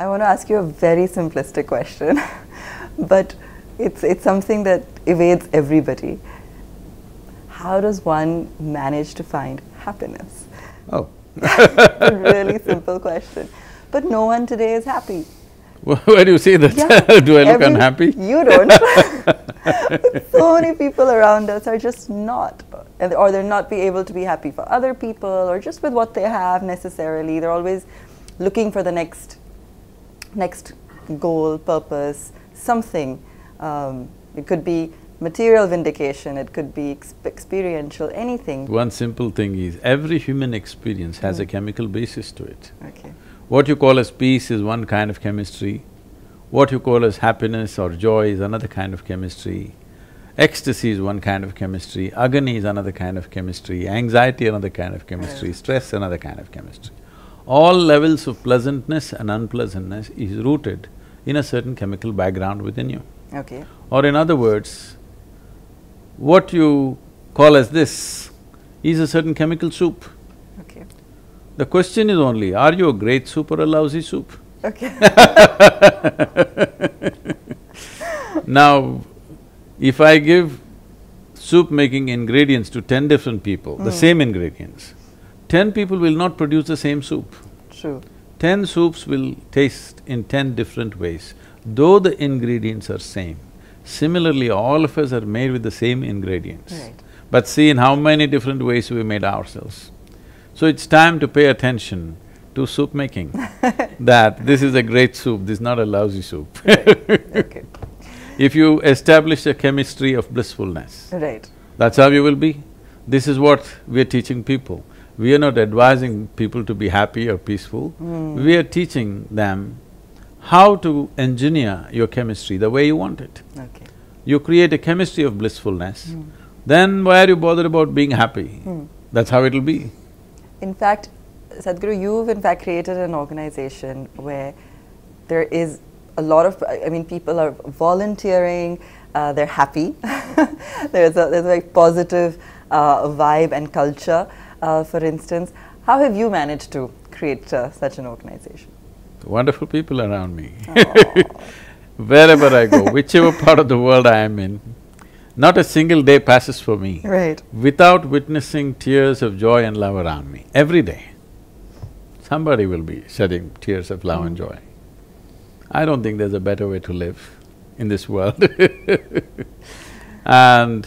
I want to ask you a very simplistic question, but it's, it's something that evades everybody. How does one manage to find happiness? Oh. a really simple question. But no one today is happy. Where do you see that? Yeah, do I look every- unhappy? You don't. so many people around us are just not, or they're not be able to be happy for other people or just with what they have necessarily. They're always looking for the next, next goal, purpose, something. Um, it could be material vindication. It could be ex- experiential. Anything. One simple thing is, every human experience has a chemical basis to it. Okay. What you call as peace is one kind of chemistry, what you call as happiness or joy is another kind of chemistry, ecstasy is one kind of chemistry, agony is another kind of chemistry, anxiety another kind of chemistry, stress another kind of chemistry. All levels of pleasantness and unpleasantness is rooted in a certain chemical background within you. Okay. Or in other words, what you call as this is a certain chemical soup. Okay. The question is only, are you a great soup or a lousy soup? Okay. Now, if I give soup making ingredients to ten different people, the hmm. same ingredients, ten people will not produce the same soup. True. Ten soups will taste in ten different ways, though the ingredients are same. Similarly, all of us are made with the same ingredients. Right. But see in how many different ways we made ourselves. So it's time to pay attention to soup making, that this is a great soup, this is not a lousy soup. Okay. If you establish a chemistry of blissfulness, Right. that's how you will be. This is what we are teaching people. We are not advising people to be happy or peaceful. We are teaching them how to engineer your chemistry the way you want it. Okay. You create a chemistry of blissfulness, then why are you bothered about being happy? That's how it'll be. In fact, Sadhguru, you've in fact created an organization where there is a lot of, I mean, people are volunteering, uh, they're happy. there's, a, there's a very positive uh, vibe and culture, uh, for instance. How have you managed to create uh, such an organization? Wonderful people around me. Wherever I go, whichever part of the world I am in, not a single day passes for me Right. without witnessing tears of joy and love around me, every day. Somebody will be shedding tears of love and joy. I don't think there's a better way to live in this world And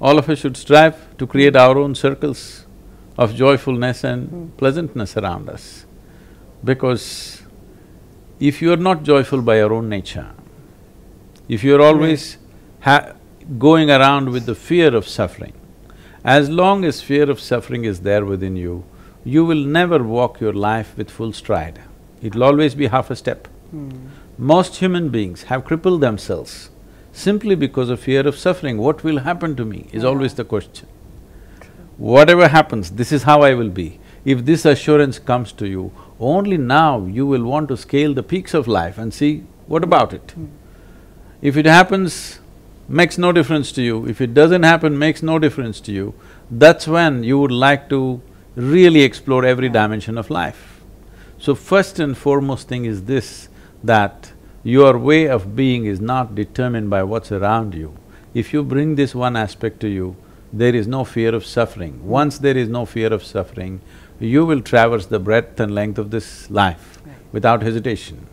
all of us should strive to create our own circles of joyfulness and pleasantness around us. Because if you are not joyful by your own nature, if you're always ha- going around with the fear of suffering, as long as fear of suffering is there within you, you will never walk your life with full stride. It'll always be half a step. Hmm. Most human beings have crippled themselves simply because of fear of suffering. What will happen to me is always the question. Whatever happens, this is how I will be. If this assurance comes to you, only now you will want to scale the peaks of life and see what about it. If it happens, makes no difference to you, if it doesn't happen, makes no difference to you, that's when you would like to really explore every dimension of life. So first and foremost thing is this, that your way of being is not determined by what's around you. If you bring this one aspect to you, there is no fear of suffering. Once there is no fear of suffering, you will traverse the breadth and length of this life Right. without hesitation.